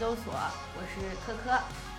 搜索我是科科。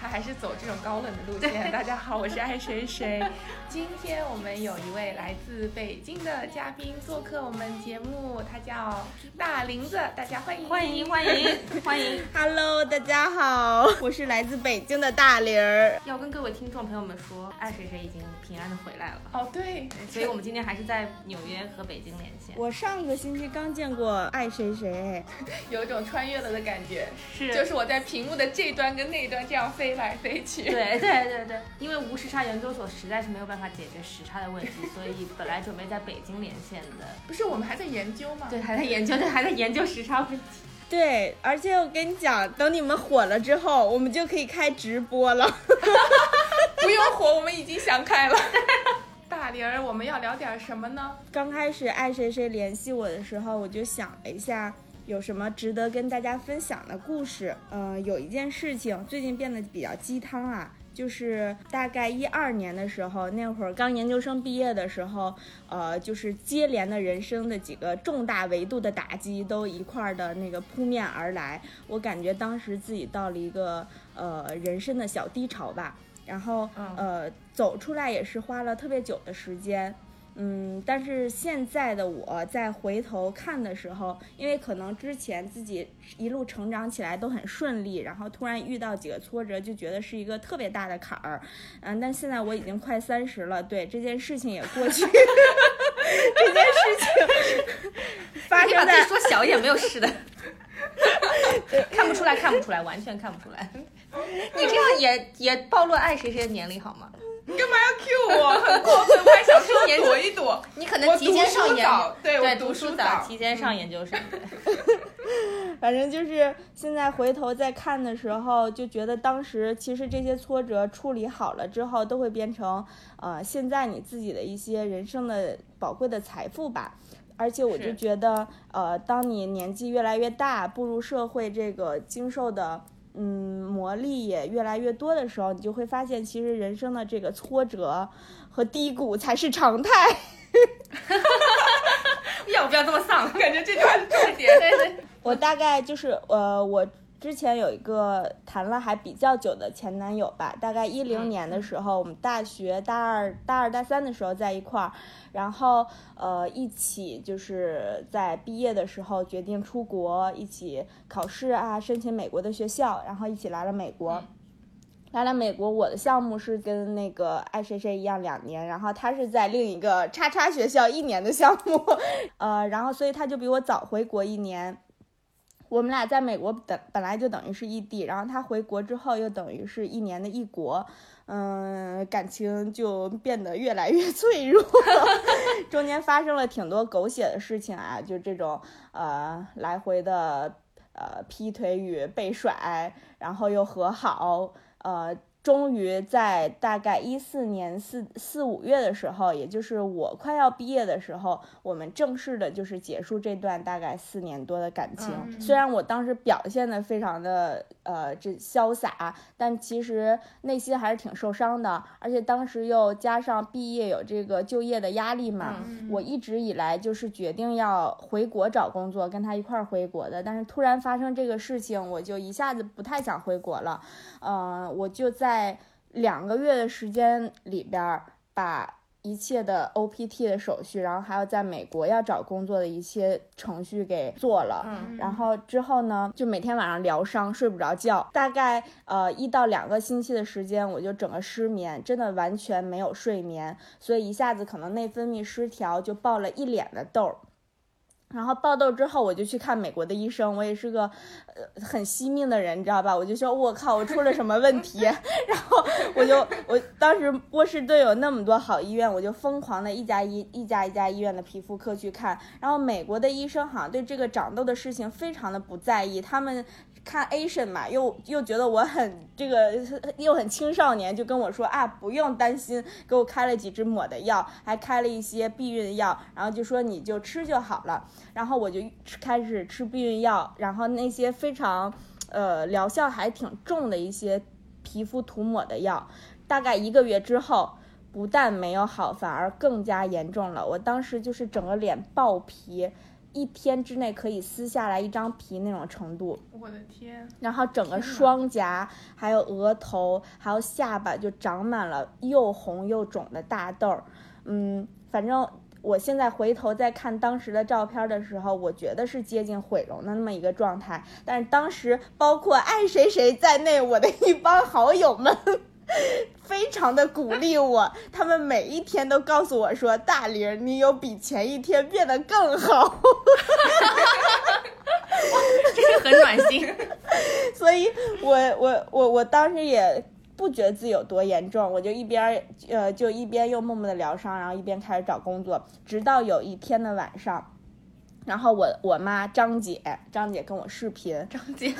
他还是走这种高冷的路线。大家好，我是爱谁谁。今天我们有一位来自北京的嘉宾做客我们节目，他叫大林子，大家欢迎欢迎欢迎欢迎。Hello，大家好，我是来自北京的大林儿。要跟各位听众朋友们说，爱谁谁已经平安的回来了。哦，对，所以我们今天还是在纽约和北京连线。我上个星期刚见过爱谁谁，有一种穿越了的感觉。是，就是我在屏幕的这端跟那端这样飞。飞来飞去，对对对对，因为无时差研究所实在是没有办法解决时差的问题，所以本来准备在北京连线的。不是，我们还在研究吗？对，还在研究，对，还在研究时差问题。对，而且我跟你讲，等你们火了之后，我们就可以开直播了。不用火，我们已经想开了。大玲儿，我们要聊点什么呢？刚开始爱谁谁联系我的时候，我就想了一下。有什么值得跟大家分享的故事？呃，有一件事情最近变得比较鸡汤啊，就是大概一二年的时候，那会儿刚研究生毕业的时候，呃，就是接连的人生的几个重大维度的打击都一块儿的那个扑面而来，我感觉当时自己到了一个呃人生的小低潮吧，然后呃走出来也是花了特别久的时间。嗯，但是现在的我在回头看的时候，因为可能之前自己一路成长起来都很顺利，然后突然遇到几个挫折，就觉得是一个特别大的坎儿。嗯，但现在我已经快三十了，对这件事情也过去。这件事情 发生在说小一点没有事的，看不出来，看不出来，完全看不出来。你这样也也暴露爱谁谁的年龄好吗？你干嘛要 Q 我？很过分，我还想说躲一躲。你可能提前上研，对对，读书早，提前上研究生。反正就是现在回头再看的时候，就觉得当时其实这些挫折处理好了之后，都会变成呃现在你自己的一些人生的宝贵的财富吧。而且我就觉得，呃，当你年纪越来越大，步入社会，这个经受的。嗯，磨砺也越来越多的时候，你就会发现，其实人生的这个挫折和低谷才是常态。要不要这么丧？感觉这句话是重点。对对，我大概就是呃，我。之前有一个谈了还比较久的前男友吧，大概一零年的时候，我们大学大二、大二、大三的时候在一块儿，然后呃一起就是在毕业的时候决定出国，一起考试啊，申请美国的学校，然后一起来了美国。来了美国，我的项目是跟那个爱谁谁一样两年，然后他是在另一个叉叉学校一年的项目，呃，然后所以他就比我早回国一年。我们俩在美国本本来就等于是异地，然后他回国之后又等于是一年的异国，嗯，感情就变得越来越 脆弱，中间发生了挺多狗血的事情啊，就这种呃来回的呃劈腿与被甩，然后又和好，呃。终于在大概一四年四四五月的时候，也就是我快要毕业的时候，我们正式的就是结束这段大概四年多的感情。虽然我当时表现的非常的呃这潇洒，但其实内心还是挺受伤的。而且当时又加上毕业有这个就业的压力嘛，我一直以来就是决定要回国找工作，跟他一块儿回国的。但是突然发生这个事情，我就一下子不太想回国了。嗯，我就在。在两个月的时间里边，把一切的 OPT 的手续，然后还有在美国要找工作的一些程序给做了。嗯，然后之后呢，就每天晚上疗伤，睡不着觉，大概呃一到两个星期的时间，我就整个失眠，真的完全没有睡眠，所以一下子可能内分泌失调，就爆了一脸的痘。然后爆痘之后，我就去看美国的医生。我也是个呃很惜命的人，你知道吧？我就说，我靠，我出了什么问题？然后我就，我当时波士顿有那么多好医院，我就疯狂的一家医一家一家医院的皮肤科去看。然后美国的医生好像对这个长痘的事情非常的不在意，他们。看 Asian 嘛，又又觉得我很这个又很青少年，就跟我说啊，不用担心，给我开了几支抹的药，还开了一些避孕药，然后就说你就吃就好了。然后我就开始吃避孕药，然后那些非常呃疗效还挺重的一些皮肤涂抹的药，大概一个月之后，不但没有好，反而更加严重了。我当时就是整个脸爆皮。一天之内可以撕下来一张皮那种程度。我的天，然后整个双颊、还有额头、还有下巴就长满了又红又肿的大痘儿。嗯，反正我现在回头再看当时的照片的时候，我觉得是接近毁容的那么一个状态。但是当时包括爱谁谁在内，我的一帮好友们。非常的鼓励我，他们每一天都告诉我说：“大玲，你有比前一天变得更好。”这是很暖心。所以我我我我当时也不觉得自己有多严重，我就一边儿呃就一边又默默的疗伤，然后一边开始找工作，直到有一天的晚上。然后我我妈张姐，张姐跟我视频，张姐，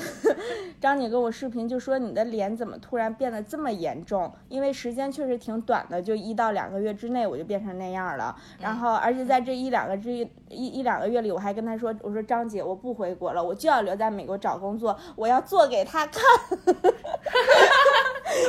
张姐跟我视频就说你的脸怎么突然变得这么严重？因为时间确实挺短的，就一到两个月之内我就变成那样了。然后而且在这一两个之一一一两个月里，我还跟她说，我说张姐我不回国了，我就要留在美国找工作，我要做给她看，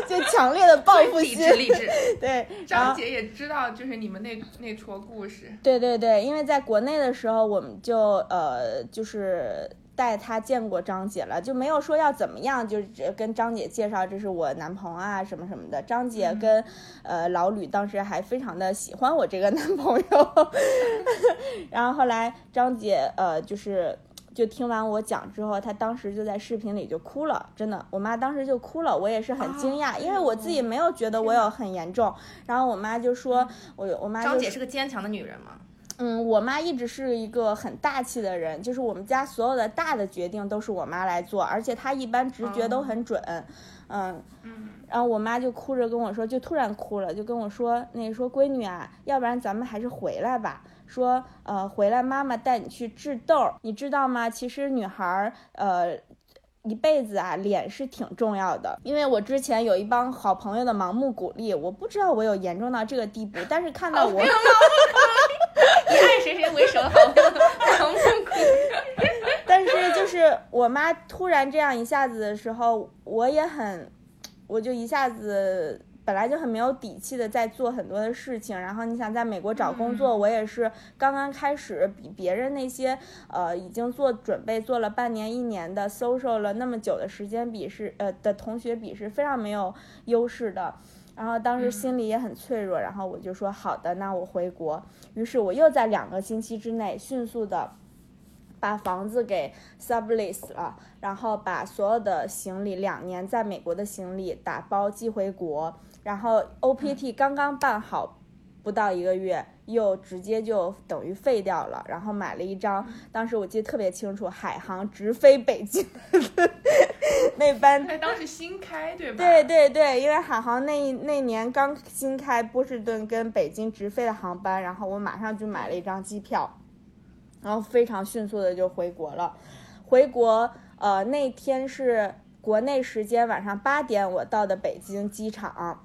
就强烈的报复心励志。励志。对，张姐也知道，就是你们那那撮故事。对对对，因为在国内的时候，我们就呃就是带他见过张姐了，就没有说要怎么样，就是只跟张姐介绍这是我男朋友啊什么什么的。张姐跟、呃老吕当时还非常的喜欢我这个男朋友，然后后来张姐呃就是。就听完我讲之后，她当时就在视频里就哭了，真的，我妈当时就哭了，我也是很惊讶，哦因为我自己没有觉得我有很严重。然后我妈就说，我我妈就张姐是个坚强的女人嘛，嗯，我妈一直是一个很大气的人，就是我们家所有的大的决定都是我妈来做，而且她一般直觉都很准。嗯，嗯，然后我妈就哭着跟我说，就突然哭了，就跟我说，那个说闺女啊，要不然咱们还是回来吧。说呃，回来妈妈带你去治痘儿，你知道吗？其实女孩儿呃。一辈子啊，脸是挺重要的。因为我之前有一帮好朋友的盲目鼓励，我不知道我有严重到这个地步，但是看到我，以爱谁谁为首好盲目鼓励。但是就是我妈突然这样一下子的时候，我也很，我就一下子本来就很没有底气的在做很多的事情。然后你想在美国找工作，我也是刚刚开始，比别人那些呃已经做准备做了半年一年的 social 了那么久的时间比是呃的同学比是非常没有优势的。然后当时心里也很脆弱，然后我就说好的，那我回国。于是我又在两个星期之内迅速的把房子给 sublease 了，然后把所有的行李两年在美国的行李打包寄回国，然后 OPT 刚刚办好不到一个月，又直接就等于废掉了，然后买了一张，当时我记得特别清楚，海航直飞北京 那班哎，当时新开对吧？对对对，因为海航那一那年刚新开波士顿跟北京直飞的航班，然后我马上就买了一张机票，然后非常迅速的就回国了。回国，呃，那天是国内时间晚上八点，我到的北京机场。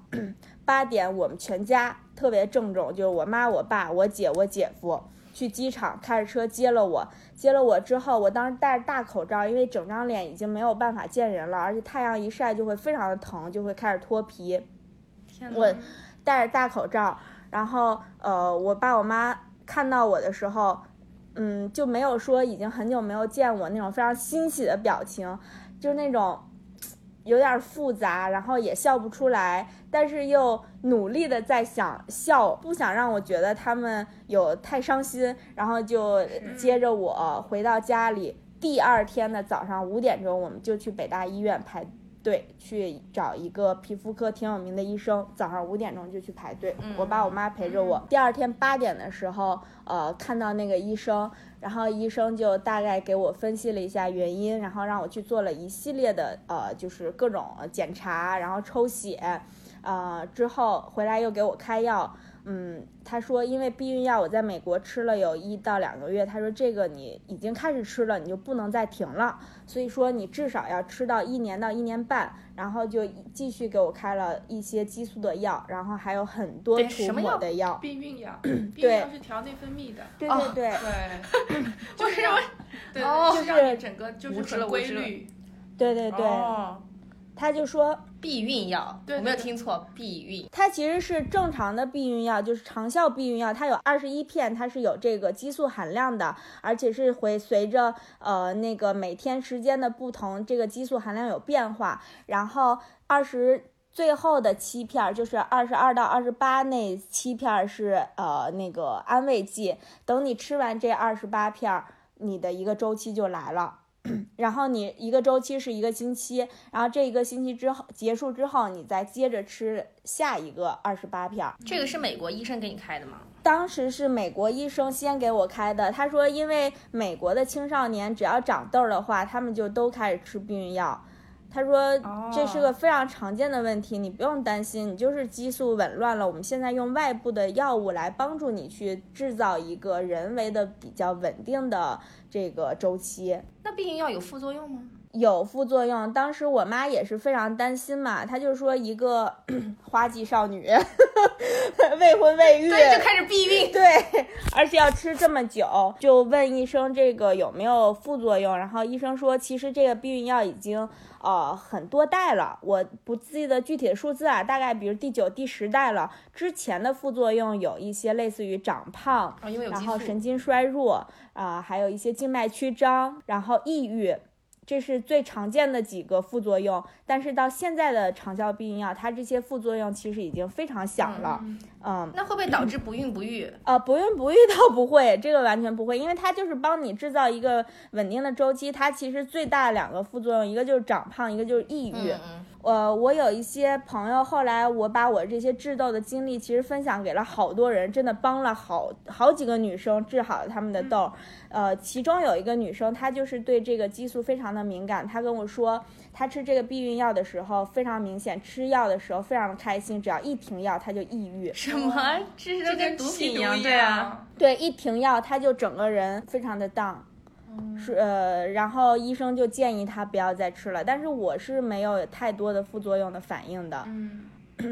八点，我们全家特别郑重，就是我妈、我爸、我姐、我姐夫去机场开着车接了我。接了我之后，我当时戴着大口罩，因为整张脸已经没有办法见人了，而且太阳一晒就会非常的疼，就会开始脱皮。天哪我戴着大口罩，然后呃，我爸我妈看到我的时候，嗯，就没有说已经很久没有见我那种非常欣喜的表情，就是那种有点复杂，然后也笑不出来，但是又努力的在想笑，不想让我觉得他们有太伤心，然后就接着我回到家里。第二天的早上五点钟，我们就去北大医院排队去找一个皮肤科挺有名的医生，早上五点钟就去排队。我爸我妈陪着我。第二天八点的时候，呃，看到那个医生，然后医生就大概给我分析了一下原因，然后让我去做了一系列的呃，就是各种检查，然后抽血，呃，之后回来又给我开药。嗯，他说因为避孕药我在美国吃了有一到两个月，他说这个你已经开始吃了，你就不能再停了，所以说你至少要吃到一年到一年半，然后就继续给我开了一些激素的药，然然后还有很多对涂什么药抹的药，避孕药，避孕药是调内分泌的，对哦对对、对，就是让，对，哦就是让你整个就是很了无知了规律，对对对，哦，他就说避孕药，对对我没有听错，避孕。它其实是正常的避孕药，就是长效避孕药，它有二十一片，它是有这个激素含量的，而且是会随着呃那个每天时间的不同，这个激素含量有变化。然后二十最后的七片儿就是二十二到二十八那七片儿是呃那个安慰剂，等你吃完这二十八片儿，你的一个周期就来了。然后你一个周期是一个星期，然后这一个星期之后结束之后，你再接着吃下一个二十八片儿。这个是美国医生给你开的吗？当时是美国医生先给我开的，他说因为美国的青少年只要长痘儿的话，他们就都开始吃避孕药。他说这是个非常常见的问题，你不用担心，你就是激素紊乱了。我们现在用外部的药物来帮助你去制造一个人为的比较稳定的这个周期。那避孕药有副作用吗？有副作用，当时我妈也是非常担心嘛，她就说一个 花季少女，未婚未育，对，就开始避孕。对，而且要吃这么久，就问医生这个有没有副作用，然后医生说其实这个避孕药已经呃很多代了，我不记得具体的数字啊，大概比如第九、第十代了，之前的副作用有一些类似于长胖，然。后神经衰弱啊、还有一些静脉曲张，然后抑郁。这是最常见的几个副作用，但是到现在的长效避孕药，它这些副作用其实已经非常小了。嗯，那会不会导致不孕不育？呃，不孕不育倒不会，这个完全不会，因为它就是帮你制造一个稳定的周期。它其实最大的两个副作用，一个就是长胖，一个就是抑郁。嗯嗯，呃，我有一些朋友，后来我把我这些治痘的经历，其实分享给了好多人，真的帮了好好几个女生治好了她们的痘。呃，其中有一个女生，她就是对这个激素非常的敏感，她跟我说，她吃这个避孕药的时候非常明显，吃药的时候非常的开心，只要一停药，她就抑郁。什么？这是跟毒品一样，对啊。对，一停药，她就整个人非常的 down。是呃，然后医生就建议他不要再吃了，但是我是没有太多的副作用的反应的。嗯，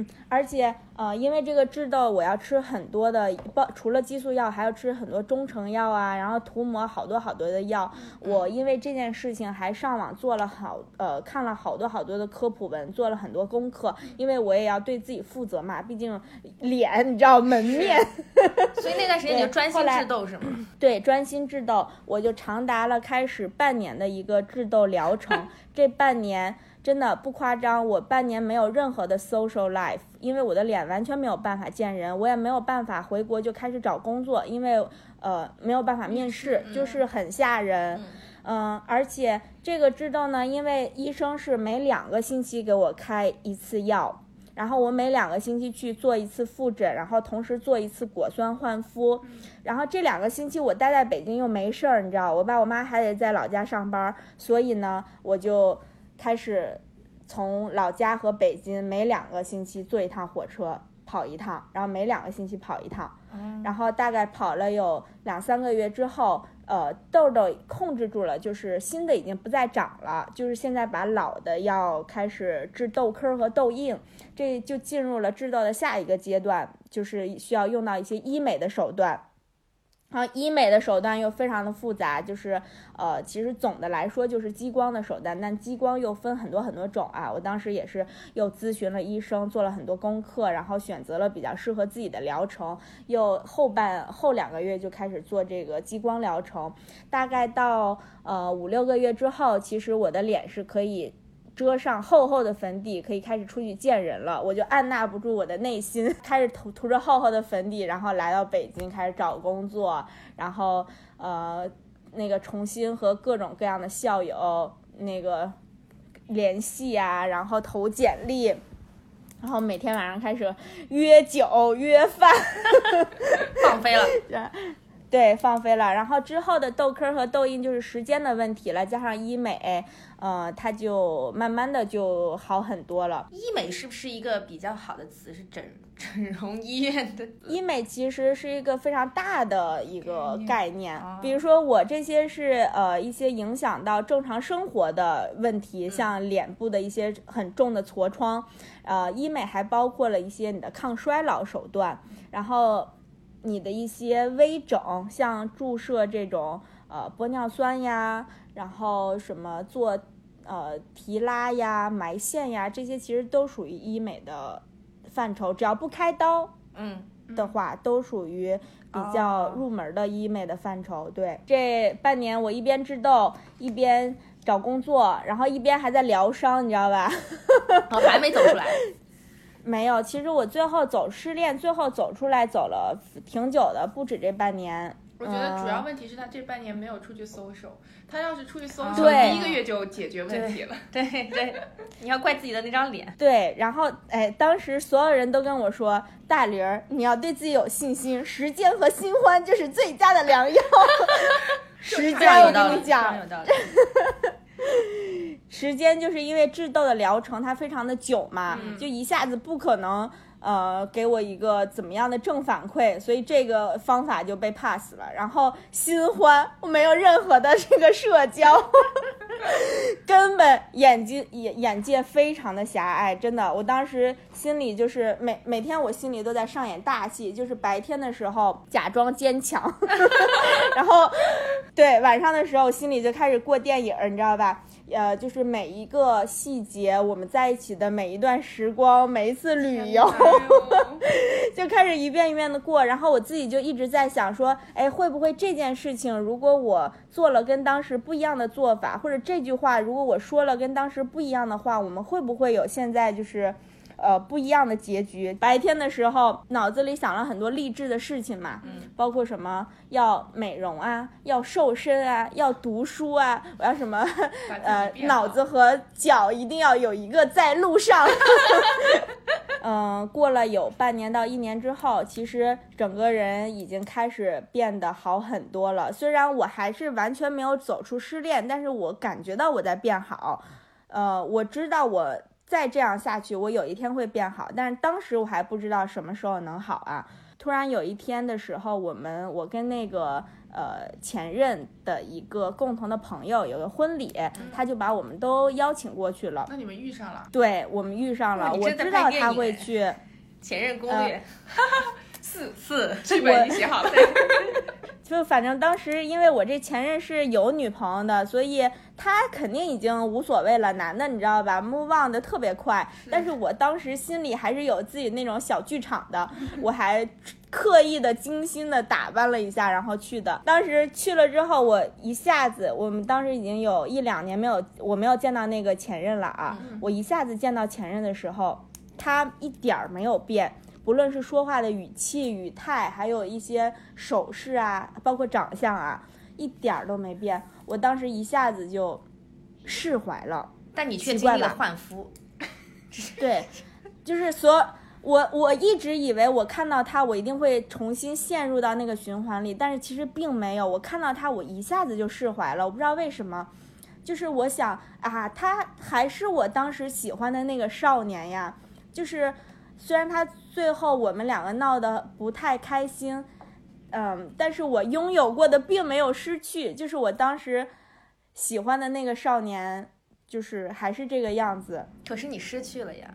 而且呃，因为这个治痘，我要吃很多的，包除了激素药，还要吃很多中成药啊，然后涂抹好多好多的药。我因为这件事情还上网做了好呃，看了好多好多的科普文，做了很多功课，因为我也要对自己负责嘛，毕竟脸你知道门面。所以那段时间你就专心治痘是吗？对，专心治痘，我就长达了开始半年的一个治痘疗程。这半年真的不夸张，我半年没有任何的 social life，因为我的脸完全没有办法见人，我也没有办法回国就开始找工作，因为呃没有办法面试，就是很吓人。嗯，而且这个治痘呢，因为医生是每两个星期给我开一次药，然后我每两个星期去做一次复诊，然后同时做一次果酸焕肤。然后这两个星期我待在北京又没事儿，你知道，我爸我妈还得在老家上班，所以呢，我就开始从老家和北京每两个星期坐一趟火车跑一趟，然后每两个星期跑一趟，然后大概跑了有两三个月之后，呃，痘痘控制住了，就是新的已经不再长了，就是现在把老的要开始治痘坑和痘印，这就进入了治痘的下一个阶段，就是需要用到一些医美的手段。然后医美的手段又非常的复杂，就是呃，其实总的来说就是激光的手段，但激光又分很多很多种啊。我当时也是又咨询了医生，做了很多功课，然后选择了比较适合自己的疗程，又后半后两个月就开始做这个激光疗程，大概到呃五六个月之后，其实我的脸是可以。遮上厚厚的粉底，可以开始出去见人了。我就按捺不住我的内心，开始涂涂着厚厚的粉底，然后来到北京开始找工作，然后呃那个重新和各种各样的校友那个联系啊，然后投简历，然后每天晚上开始约酒约饭，放飞了。对，放飞了。然后之后的痘坑和痘印就是时间的问题了，加上医美，呃，它就慢慢的就好很多了。医美是不是一个比较好的词？是整整容医院的？医美其实是一个非常大的一个概念，哦比如说我这些是呃一些影响到正常生活的问题，像脸部的一些很重的痤疮，呃，医美还包括了一些你的抗衰老手段，然后你的一些微整，像注射这种呃玻尿酸呀，然后什么做呃提拉呀、埋线呀，这些其实都属于医美的范畴，只要不开刀嗯，的话，都属于比较哦入门的医美的范畴。对，这半年我一边治痘，一边找工作，然后一边还在疗伤，你知道吧？我 还没走出来。没有，其实我最后走失恋，最后走出来走了挺久的，不止这半年。我觉得主要嗯问题是他这半年没有出去 social，他要是出去 social，对第一个月就解决问题了。对 对，你要怪自己的那张脸。对，然后哎，当时所有人都跟我说：“大玲儿，你要对自己有信心，时间和新欢就是最佳的良药。”时间，我跟你讲有，道理。时间就是因为治痘的疗程它非常的久嘛，嗯就一下子不可能呃给我一个怎么样的正反馈，所以这个方法就被 pass 了。然后新欢我没有任何的这个社交，根本眼睛眼眼界非常的狭隘，真的，我当时心里就是每每天我心里都在上演大戏，就是白天的时候假装坚强，然后对晚上的时候心里就开始过电影儿，你知道吧？呃，就是每一个细节，我们在一起的每一段时光，每一次旅游，就开始一遍一遍的过，然后我自己就一直在想说，哎，会不会这件事情，如果我做了跟当时不一样的做法，或者这句话如果我说了跟当时不一样的话，我们会不会有现在就是。呃，不一样的结局。白天的时候，脑子里想了很多励志的事情嘛，嗯包括什么要美容啊，要瘦身啊，要读书啊，我要什么呃，脑子和脚一定要有一个在路上。嗯，过了有半年到一年之后，其实整个人已经开始变得好很多了。虽然我还是完全没有走出失恋，但是我感觉到我在变好。呃，我知道我再这样下去，我有一天会变好，但是当时我还不知道什么时候能好啊。突然有一天的时候，我们我跟那个呃前任的一个共同的朋友有个婚礼，他就把我们都邀请过去了。那你们遇上了，对我们遇上了，我知道他会去。前任攻呃略 四四，剧本已经写好了。就反正当时因为我这前任是有女朋友的，所以他肯定已经无所谓了。男的你知道吧，move on 的特别快。但是我当时心里还是有自己那种小剧场的，我还刻意的精心的打扮了一下，然后去的。当时去了之后，我一下子，我们当时已经有一两年没有我没有见到那个前任了啊。我一下子见到前任的时候，他一点儿没有变。不论是说话的语气、语态，还有一些手势啊，包括长相啊，一点儿都没变。我当时一下子就释怀了。但你却奇怪吧经历了换肤。对，就是所我我一直以为我看到他，我一定会重新陷入到那个循环里，但是其实并没有。我看到他，我一下子就释怀了。我不知道为什么，就是我想啊，他还是我当时喜欢的那个少年呀。就是虽然他最后我们两个闹得不太开心，嗯，但是我拥有过的并没有失去，就是我当时喜欢的那个少年，就是还是这个样子。可是你失去了呀。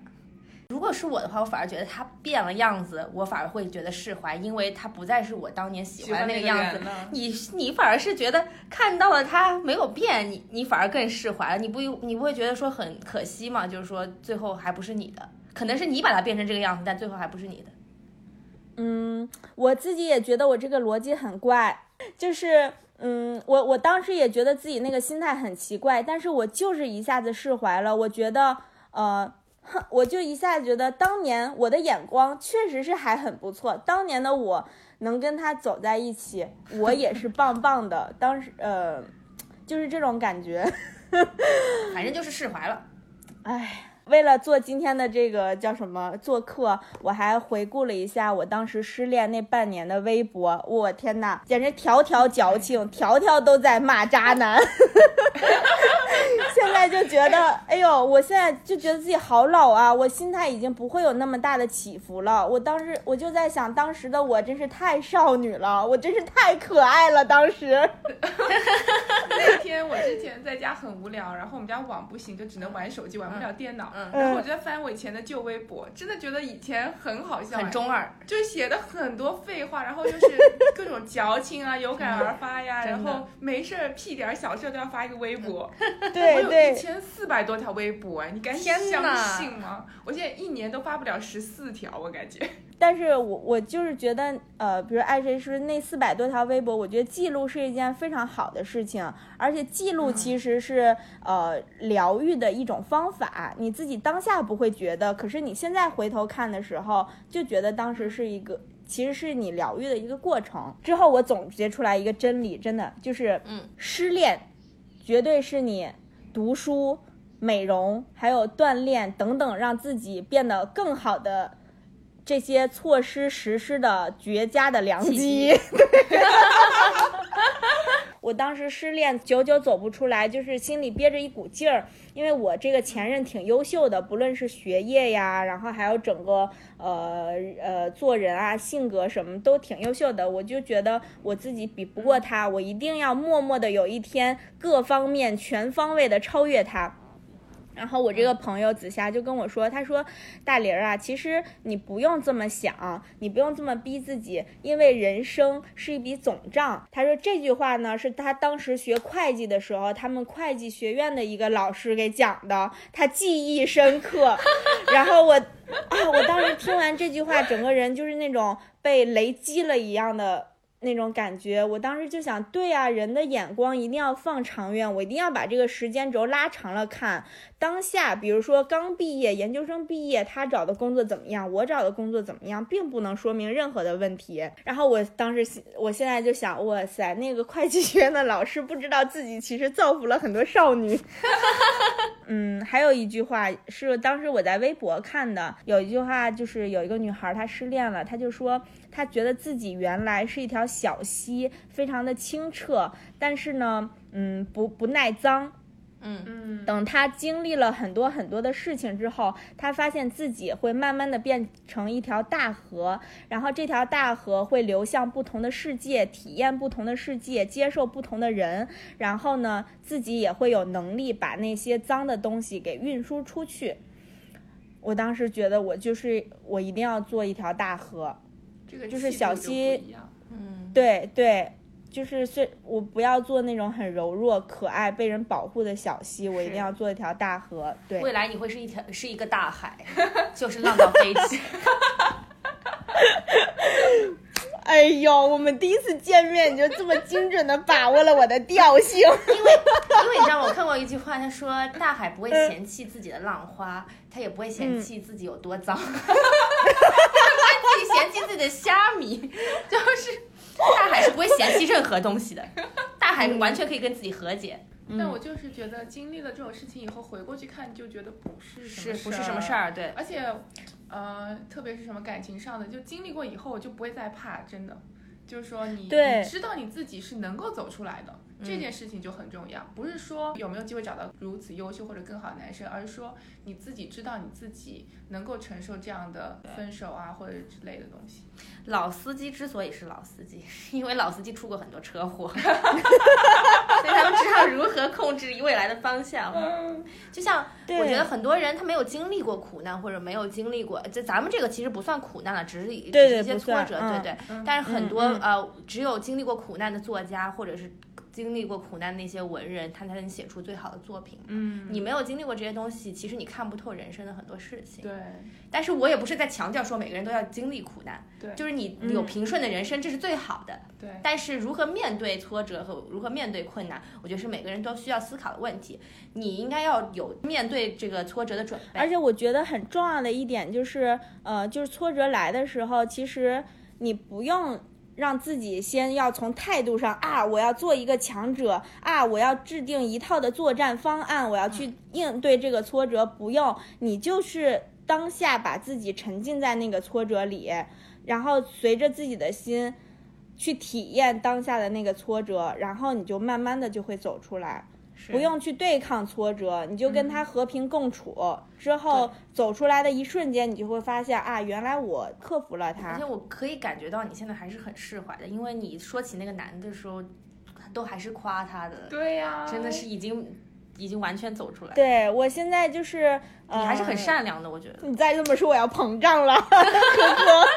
如果是我的话，我反而觉得他变了样子，我反而会觉得释怀，因为他不再是我当年喜欢的那个样子。你你反而是觉得看到了他没有变，你你反而更释怀了。你不你不会觉得说很可惜吗？就是说最后还不是你的，可能是你把它变成这个样子，但最后还不是你的。嗯，我自己也觉得我这个逻辑很怪，就是嗯，我我当时也觉得自己那个心态很奇怪，但是我就是一下子释怀了。我觉得呃，哼我就一下子觉得当年我的眼光确实是还很不错，当年的我能跟他走在一起，我也是棒 棒的。当时呃，就是这种感觉。反正就是释怀了。唉，为了做今天的这个叫什么做客，我还回顾了一下我当时失恋那半年的微博。我天呐，简直条条矫情，条条都在骂渣男。现在就觉得，哎呦，我现在就觉得自己好老啊！我心态已经不会有那么大的起伏了。我当时我就在想，当时的我真是太少女了，我真是太可爱了。当时，那天我之前在家很无聊，然后我们家网不行，就只能玩手机，玩不了电脑。嗯然后我就在翻我以前的旧微博，真的觉得以前很好笑，很中二，就写的很多废话，然后就是各种矫情啊，有感而发呀，然后没事儿屁点儿小事都要发一个微博。对 对，前天四百多条微博，哎，你敢相信吗？我现在一年都发不了十四条，我感觉。但是我我就是觉得，呃，比如爱谁是那四百多条微博，我觉得记录是一件非常好的事情，而且记录其实是、呃疗愈的一种方法。你自己当下不会觉得，可是你现在回头看的时候，就觉得当时是一个。其实是你疗愈的一个过程。之后我总结出来一个真理，真的就是，嗯，失恋绝对是你读书、美容还有锻炼等等，让自己变得更好的这些措施实施的绝佳的良契机。我当时失恋，久久走不出来，就是心里憋着一股劲儿，因为我这个前任挺优秀的，不论是学业呀，然后还有整个呃呃做人啊、性格什么都挺优秀的，我就觉得我自己比不过他，我一定要默默的有一天各方面全方位的超越他。然后我这个朋友紫霞就跟我说，她说大玲儿啊，其实你不用这么想，你不用这么逼自己，因为人生是一笔总账。她说这句话呢，是她当时学会计的时候，他们会计学院的一个老师给讲的，她记忆深刻。然后我啊，我当时听完这句话，整个人就是那种被雷击了一样的。那种感觉，我当时就想，对啊，人的眼光一定要放长远，我一定要把这个时间轴拉长了看。当下，比如说刚毕业，研究生毕业，他找的工作怎么样，我找的工作怎么样，并不能说明任何的问题。然后我当时，我现在就想，哇塞，那个会计学院的老师不知道自己其实造福了很多少女。嗯，还有一句话是当时我在微博看的，有一句话就是有一个女孩她失恋了，她就说她觉得自己原来是一条小溪，非常的清澈，但是呢，嗯，不不耐脏。嗯嗯，等他经历了很多很多的事情之后，他发现自己会慢慢的变成一条大河，然后这条大河会流向不同的世界，体验不同的世界，接受不同的人，然后呢，自己也会有能力把那些脏的东西给运输出去。我当时觉得我就是我一定要做一条大河，这个就是小溪嗯，对对，就是虽我不要做那种很柔弱、可爱、被人保护的小溪，我一定要做一条大河。对，未来你会是一条是一个大海，就是浪到飞起。哎呦，我们第一次见面你就这么精准的把握了我的调性。因为因为你知道？我看过一句话，他说大海不会嫌弃自己的浪花，它也不会嫌弃自己有多脏，嫌弃自己的虾米，就是大海是不会嫌弃任何东西的，大海完全可以跟自己和解，但我就是觉得经历了这种事情以后，回过去看就觉得不是什么是不是什么事儿？对，而且，呃，特别是什么感情上的，就经历过以后，我就不会再怕，真的。就是说你，你知道你自己是能够走出来的，这件事情就很重要。不是说有没有机会找到如此优秀或者更好的男生，而是说你自己知道你自己能够承受这样的分手啊或者之类的东西。老司机之所以是老司机，是因为老司机出过很多车祸，所以他们知道如何控制未来的方向。就像我觉得很多人他没有经历过苦难，或者没有经历过，就咱们这个其实不算苦难了，只是一些挫折，嗯对对。嗯但是很多、嗯嗯呃，只有经历过苦难的作家，或者是经历过苦难的那些文人，他才能写出最好的作品。嗯，你没有经历过这些东西，其实你看不透人生的很多事情。对但是我也不是在强调说每个人都要经历苦难，对就是你嗯有平顺的人生，这是最好的。对，但是如何面对挫折和如何面对困难，我觉得是每个人都需要思考的问题。你应该要有面对这个挫折的准备。而且我觉得很重要的一点就是，呃，就是挫折来的时候，其实你不用让自己先要从态度上啊，我要做一个强者啊，我要制定一套的作战方案，我要去应对这个挫折。不用，你就是当下把自己沉浸在那个挫折里，然后随着自己的心。去体验当下的那个挫折，然后你就慢慢的就会走出来。是不用去对抗挫折，你就跟他和平共处。之后走出来的一瞬间，你就会发现啊，原来我克服了而且。我可以感觉到你现在还是很释怀的，因为你说起那个男的时候，都还是夸他的，对呀、真的是已经已经完全走出来。对我现在就是，呃、你还是很善良的，我觉得。你再这么说，我要膨胀了，呵呵。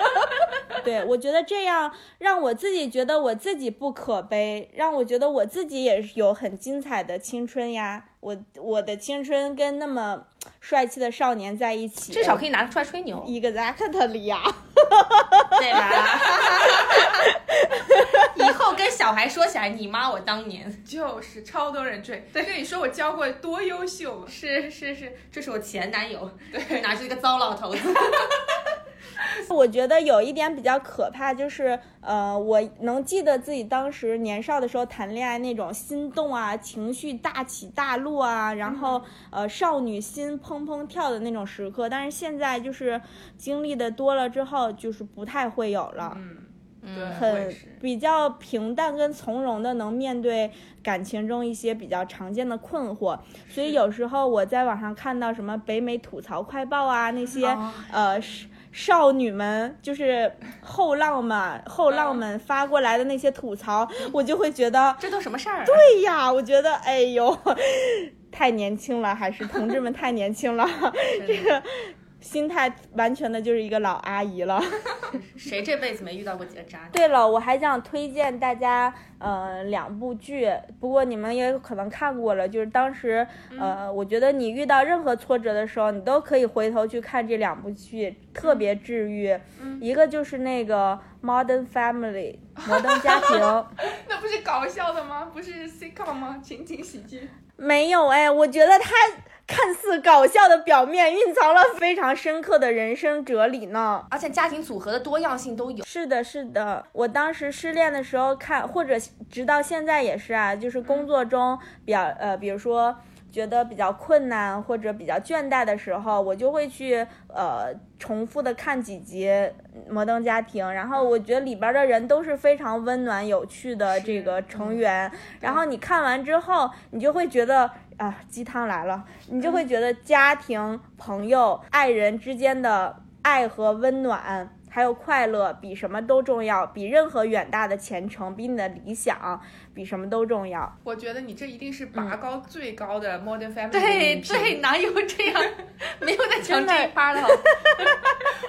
对，我觉得这样让我自己觉得我自己不可悲，让我觉得我自己也是有很精彩的青春呀。我我的青春跟那么帅气的少年在一起，至少可以拿出来吹牛，exactly 呀。对吧？以后跟小孩说起来，你妈我当年就是超多人追，跟你说我教过多优秀，是是是，这是我前男友，对，拿出一个糟老头子。我觉得有一点比较可怕，就是呃，我能记得自己当时年少的时候谈恋爱那种心动啊，情绪大起大落啊，然后呃少女心砰砰跳的那种时刻。但是现在就是经历的多了之后，就是不太会有了。嗯，很。比较平淡跟从容的能面对感情中一些比较常见的困惑，所以有时候我在网上看到什么北美吐槽快报啊，那些、哦呃少少女们就是后浪们后浪们发过来的那些吐槽，我就会觉得，这都什么事儿、啊？对呀，我觉得哎呦，太年轻了，还是同志们太年轻了，这个心态完全的就是一个老阿姨了。谁这辈子没遇到过几个渣男？对了，我还想推荐大家，呃，两部剧，不过你们也有可能看过了，就是当时，呃，我觉得你遇到任何挫折的时候，你都可以回头去看这两部剧，特别治愈。一个就是那个《Modern Family》摩登家庭，那不是搞笑的吗？不是 sitcom 吗？情景喜剧。没有哎，我觉得它看似搞笑的表面，蕴藏了非常深刻的人生哲理呢。而且家庭组合的多样性都有。是的，是的，我当时失恋的时候看，或者直到现在也是啊，就是工作中比较呃，比如说觉得比较困难或者比较倦怠的时候，我就会去呃重复的看几集《摩登家庭》，然后我觉得里边的人都是非常温暖有趣的这个成员，然后你看完之后，你就会觉得。啊，鸡汤来了！你就会觉得家庭、朋友、爱人之间的爱和温暖，还有快乐，比什么都重要，比任何远大的前程，比你的理想，比什么都重要。我觉得你这一定是拔高最高的 Modern Family 的对对，哪有这样？没有在讲这一趴的。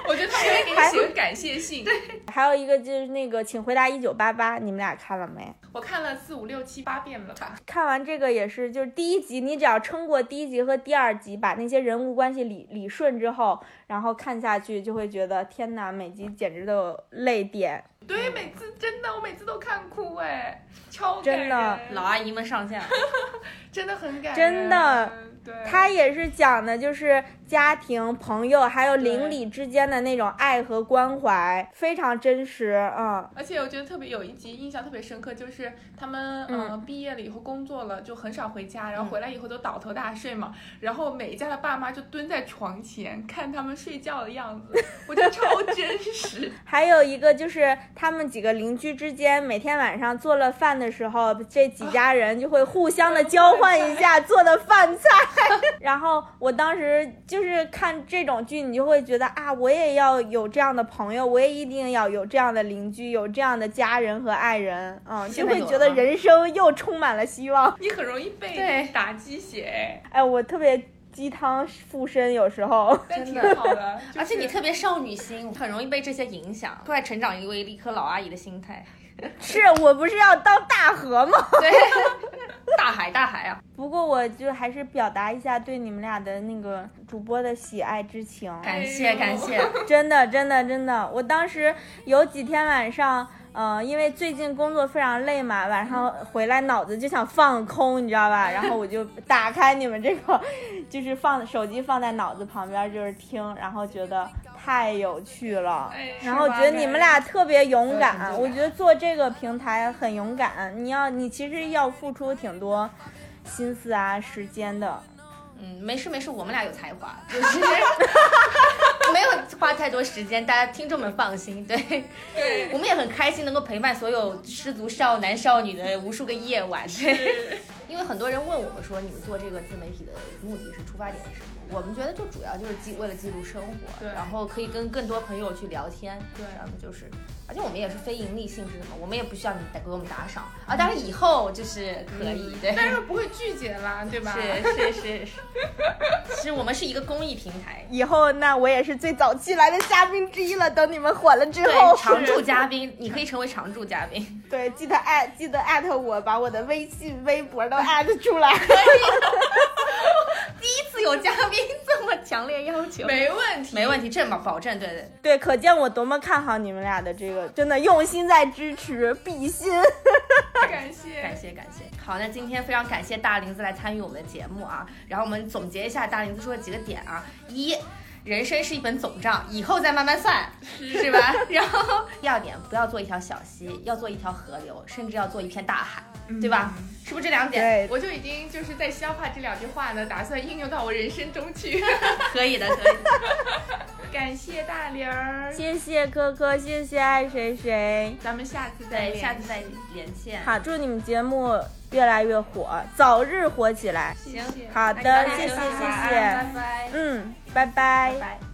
我觉得他们会给你写个感谢信。对还有一个就是那个，请回答一九八八，你们俩看了没？我看了四五六七八遍了吧。看完这个也是，就是第一集，你只要撑过第一集和第二集，把那些人物关系理理顺之后，然后看下去就会觉得天哪，每集简直都有泪点。对，每次真的，我每次都看哭哎，超感真的人老阿姨们上线了，真的很感人，真的。对，它也是讲的，就是家庭、朋友还有邻里之间的那种爱和关怀，非常真实。嗯，而且我觉得特别有一集印象特别深刻，就是他们嗯、呃毕业了以后工作了，就很少回家，然后回来以后都倒头大睡嘛，然后每一家的爸妈就蹲在床前看他们睡觉的样子，我觉得超真实。还有一个就是他们几个邻居之间，每天晚上做了饭的时候，这几家人就会互相的交换一下做的饭菜。然后我当时就是看这种剧，你就会觉得啊，我也要有这样的朋友，我也一定要有这样的邻居，有这样的家人和爱人，嗯，就会觉得人生又充满了希望。你很容易被对打鸡血哎，哎，我特别鸡汤附身，有时候。真的好的。就是而且你特别少女心，很容易被这些影响，突然成长为一颗老阿姨的心态。是我不是要当大河吗？对，大海大海啊！不过我就还是表达一下对你们俩的那个主播的喜爱之情。感谢感谢，真的，真的，真的，我当时有几天晚上，呃，因为最近工作非常累嘛，晚上回来脑子就想放空，你知道吧？然后我就打开你们这个，就是放手机放在脑子旁边，就是听，然后觉得太有趣了。哎然后觉得你们俩特别勇敢，我觉得做这个平台很勇敢。你要，你其实要付出挺多心思啊、时间的。嗯，没事没事，我们俩有才华，就是 没有花太多时间，大家听众们放心。对，对我们也很开心能够陪伴所有失足少男少女的无数个夜晚。对，因为很多人问我们说，你们做这个自媒体的目的是出发点是什么？我们觉得就主要就是记为了记录生活，对然后可以跟更多朋友去聊天，对然后就是，而且我们也是非盈利性质的嘛，我们也不需要你给我们打赏啊，当然以后就是可以，对，但是不会拒绝啦，对吧？是是是是，其实我们是一个公益平台，以后那我也是最早期来的嘉宾之一了。等你们火了之后，常驻 嘉宾，你可以成为常驻嘉宾。对记得艾记得艾特我，把我的微信、微博都艾特出来。第 一次有嘉宾这么强烈要求，没问题，没问题，这么保证，对对。对，可见我多么看好你们俩的这个，真的用心在支持，比心。感谢感谢感谢。好，那今天非常感谢大林子来参与我们的节目啊。然后我们总结一下大林子说的几个点啊：一，人生是一本总账，以后再慢慢算，是吧？然后第二点，不要做一条小溪，要做一条河流，甚至要做一片大海，对吧？是不是这两点？我就已经就是在消化这两句话呢，打算应用到我人生中去。可以的，可以的。感谢大玲儿，谢谢科科，谢谢爱谁谁。咱们下次再。下次再连线。好，祝你们节目越来越火，早日火起来。谢谢好的谢谢谢谢拜拜。嗯，拜拜。